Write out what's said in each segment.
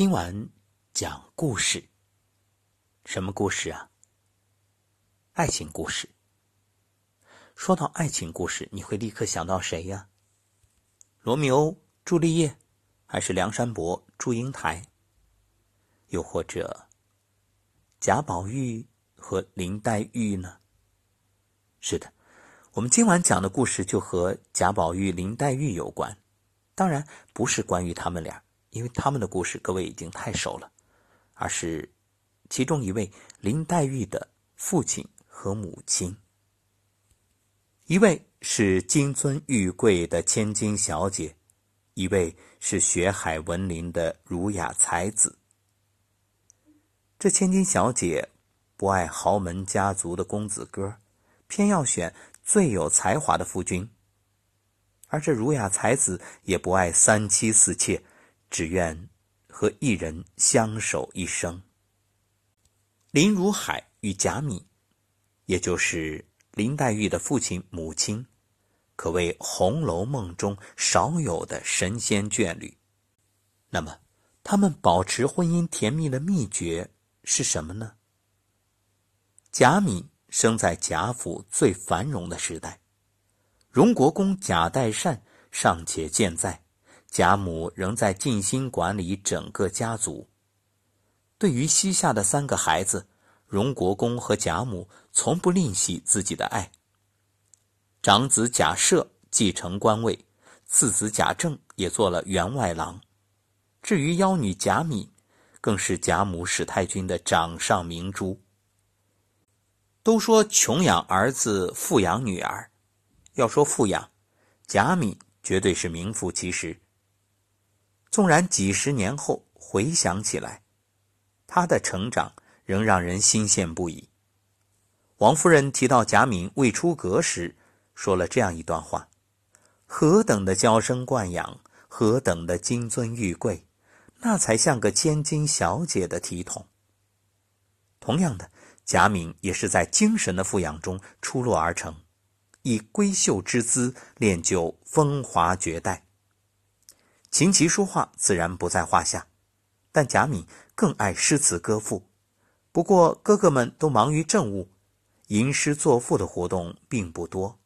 今晚讲故事，什么故事啊？爱情故事。说到爱情故事，你会立刻想到谁呀？罗密欧、朱丽叶，还是梁山伯、祝英台？又或者贾宝玉和林黛玉呢？是的，我们今晚讲的故事就和贾宝玉、林黛玉有关，当然不是关于他们俩。因为他们的故事各位已经太熟了，而是其中一位林黛玉的父亲和母亲，一位是金尊玉贵的千金小姐，一位是学海文林的儒雅才子。这千金小姐不爱豪门家族的公子哥，偏要选最有才华的夫君；而这儒雅才子也不爱三妻四妾。只愿和一人相守一生。林如海与贾敏，也就是林黛玉的父亲母亲，可谓《红楼梦》中少有的神仙眷侣。那么，他们保持婚姻甜蜜的秘诀是什么呢？贾敏生在贾府最繁荣的时代，荣国公贾代善尚且健在。贾母仍在尽心管理整个家族。对于膝下的三个孩子，荣国公和贾母从不吝惜自己的爱。长子贾赦继承官位，次子贾政也做了员外郎。至于妖女贾敏，更是贾母史太君的掌上明珠。都说穷养儿子，富养女儿。要说富养，贾敏绝对是名副其实。纵然几十年后回想起来，他的成长仍让人心羡不已。王夫人提到贾敏未出阁时，说了这样一段话：“何等的娇生惯养，何等的金尊玉贵，那才像个千金小姐的体统。”同样的，贾敏也是在精神的富养中出落而成，以闺秀之姿练就风华绝代。琴棋书画自然不在话下，但贾敏更爱诗词歌赋。不过哥哥们都忙于政务，吟诗作赋的活动并不多。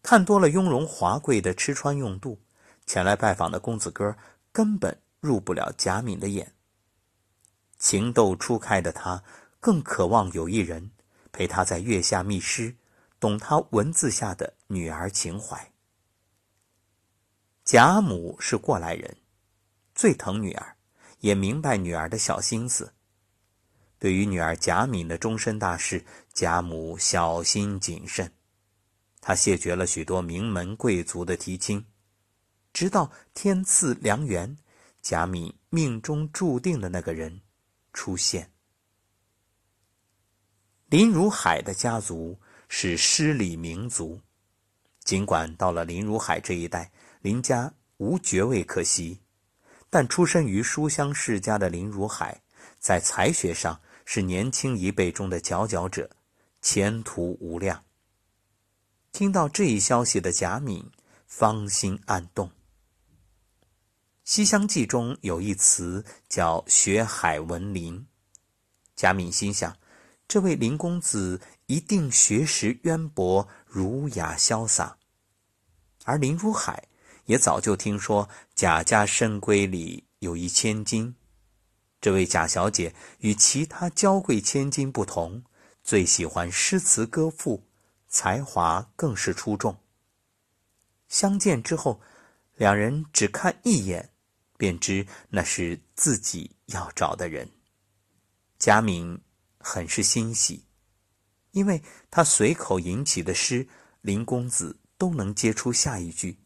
看多了雍容华贵的吃穿用度，前来拜访的公子哥根本入不了贾敏的眼。情窦初开的他，更渴望有一人陪他在月下觅诗，懂他文字下的女儿情怀。贾母是过来人，最疼女儿，也明白女儿的小心思。对于女儿贾敏的终身大事，贾母小心谨慎。她谢绝了许多名门贵族的提亲，直到天赐良缘，贾敏命中注定的那个人出现。林如海的家族是诗礼名族，尽管到了林如海这一代。林家无爵位可惜，但出身于书香世家的林如海，在才学上是年轻一辈中的佼佼者，前途无量。听到这一消息的贾敏，芳心暗动。《西厢记》中有一词叫“学海闻林”，贾敏心想，这位林公子一定学识渊博，儒雅潇洒，而林如海。也早就听说贾家深闺里有一千金，这位贾小姐与其他娇贵千金不同，最喜欢诗词歌赋，才华更是出众。相见之后，两人只看一眼，便知那是自己要找的人。贾敏很是欣喜，因为他随口吟起的诗，林公子都能接出下一句。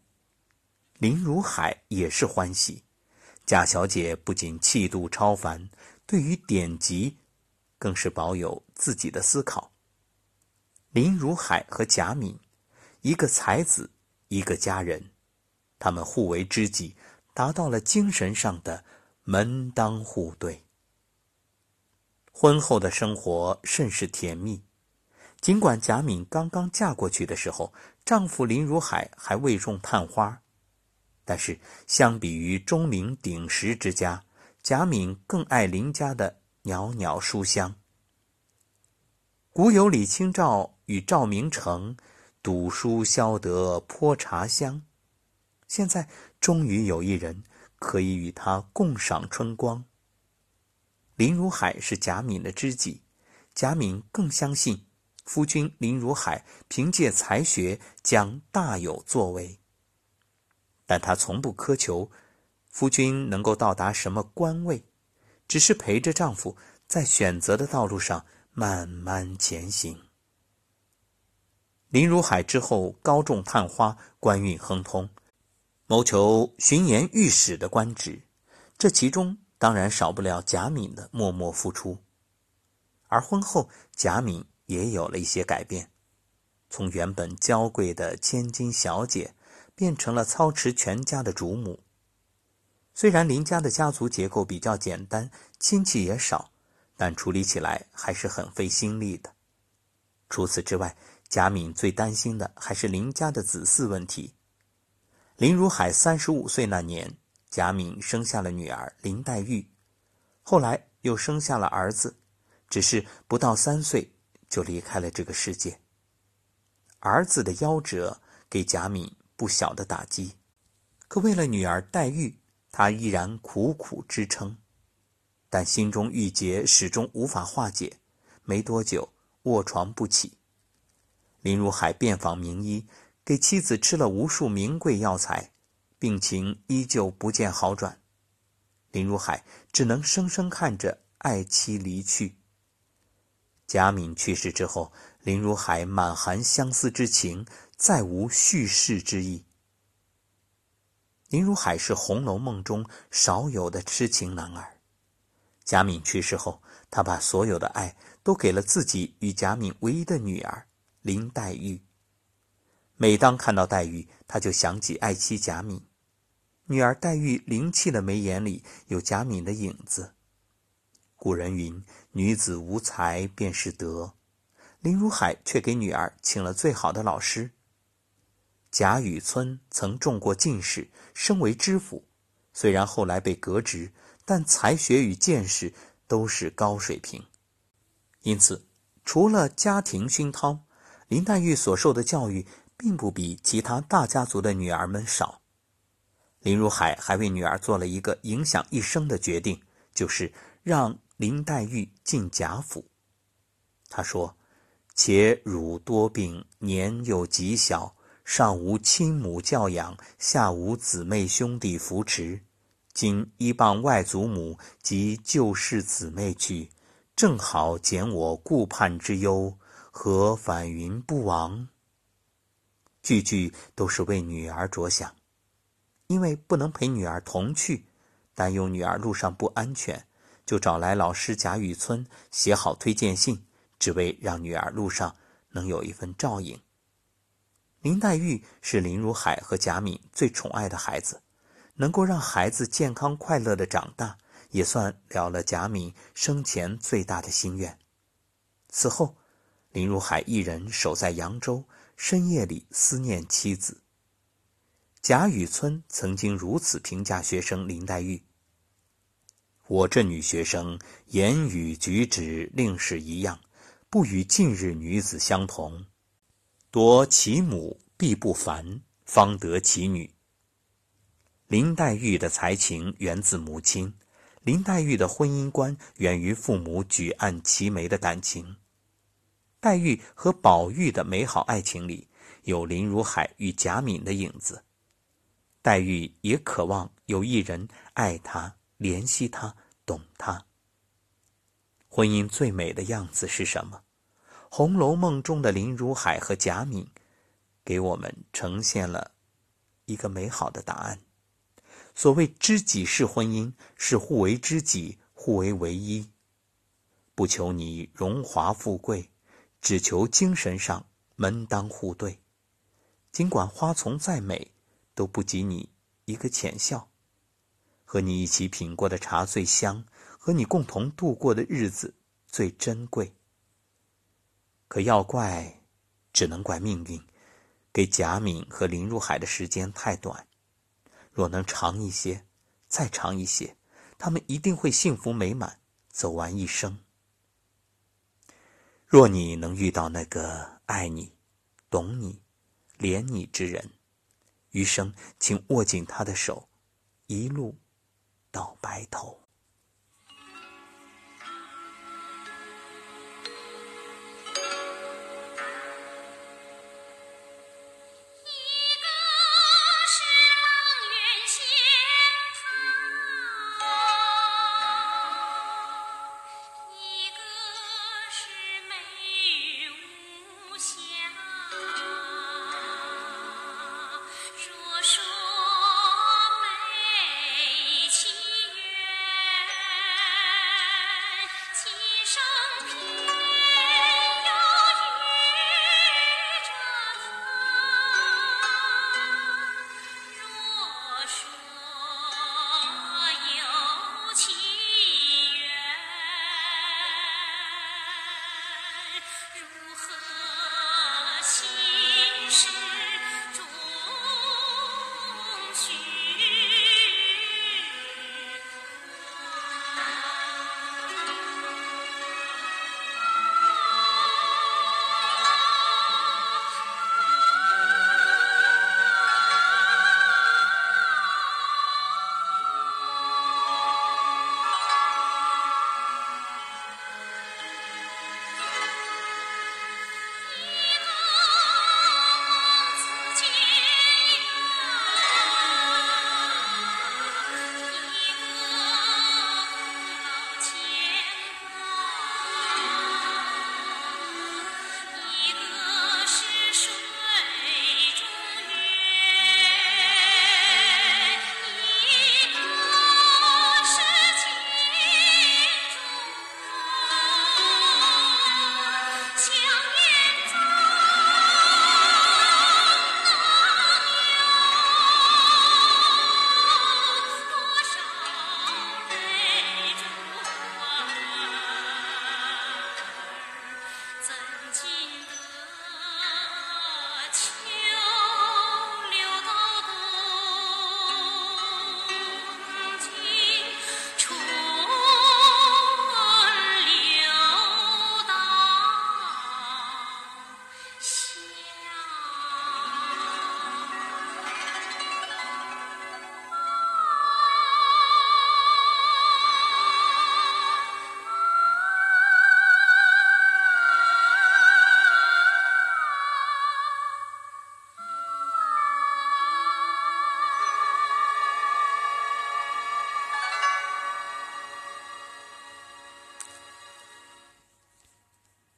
林如海也是欢喜，贾小姐不仅气度超凡，对于典籍，更是保有自己的思考。林如海和贾敏，一个才子，一个佳人，他们互为知己，达到了精神上的门当户对。婚后的生活甚是甜蜜，尽管贾敏刚刚嫁过去的时候，丈夫林如海还未中探花。但是，相比于钟鸣鼎食之家，贾敏更爱林家的袅袅书香。古有李清照与赵明诚赌书消得泼茶香，现在终于有一人可以与他共赏春光。林如海是贾敏的知己，贾敏更相信夫君林如海凭借才学将大有作为。但她从不苛求夫君能够到达什么官位，只是陪着丈夫在选择的道路上。慢慢前行。林如海之后高中探花，官运亨通，谋求巡盐御史的官职，这其中当然少不了贾敏的默默付出。而婚后，贾敏也有了一些改变，从原本娇贵的千金小姐，变成了操持全家的主母。虽然林家的家族结构比较简单，亲戚也少。但处理起来还是很费心力的。除此之外，贾敏最担心的还是林家的子嗣问题。林如海三十五岁那年，贾敏生下了女儿林黛玉，后来又生下了儿子，只是不到三岁就离开了这个世界。儿子的夭折给贾敏不小的打击，可为了女儿黛玉，他依然苦苦支撑。但心中郁结始终无法化解，没多久卧床不起。林如海遍访名医，给妻子吃了无数名贵药材，病情依旧不见好转。林如海只能生生看着爱妻离去。贾敏去世之后，林如海满含相思之情，再无叙事之意。林如海是《红楼梦》中少有的痴情男儿。贾敏去世后，他把所有的爱都给了自己与贾敏唯一的女儿林黛玉。每当看到黛玉，他就想起爱妻贾敏。女儿黛玉灵气的眉眼里有贾敏的影子。古人云：“女子无才便是德。”林如海却给女儿请了最好的老师。贾雨村曾中过进士，升为知府，虽然后来被革职。但才学与见识都是高水平，因此，除了家庭熏陶，林黛玉所受的教育并不比其他大家族的女儿们少。林如海还为女儿做了一个影响一生的决定，就是让林黛玉进贾府。他说：“且汝多病，年又极小，上无亲母教养，下无姊妹兄弟扶持。”今依傍外祖母及旧世姊妹去，正好减我顾盼之忧，何反云不亡？句句都是为女儿着想，因为不能陪女儿同去，担忧女儿路上不安全，就找来老师贾雨村写好推荐信，只为让女儿路上能有一份照应。林黛玉是林如海和贾敏最宠爱的孩子。能够让孩子健康快乐的长大，也算了了贾敏生前最大的心愿。此后，林如海一人守在扬州，深夜里思念妻子。贾雨村曾经如此评价学生林黛玉：“我这女学生言语举止令是一样，不与近日女子相同。夺其母必不凡，方得其女。”林黛玉的才情源自母亲，林黛玉的婚姻观源于父母举案齐眉的感情。黛玉和宝玉的美好爱情里有林如海与贾敏的影子，黛玉也渴望有一人爱她、怜惜她、懂她。婚姻最美的样子是什么？《红楼梦》中的林如海和贾敏，给我们呈现了一个美好的答案。所谓知己是婚姻，是互为知己，互为唯一。不求你荣华富贵，只求精神上门当户对。尽管花丛再美，都不及你一个浅笑。和你一起品过的茶最香，和你共同度过的日子最珍贵。可要怪，只能怪命运，给贾敏和林如海的时间太短。若能长一些，再长一些，他们一定会幸福美满，走完一生。若你能遇到那个爱你、懂你、怜你之人，余生请握紧他的手，一路到白头。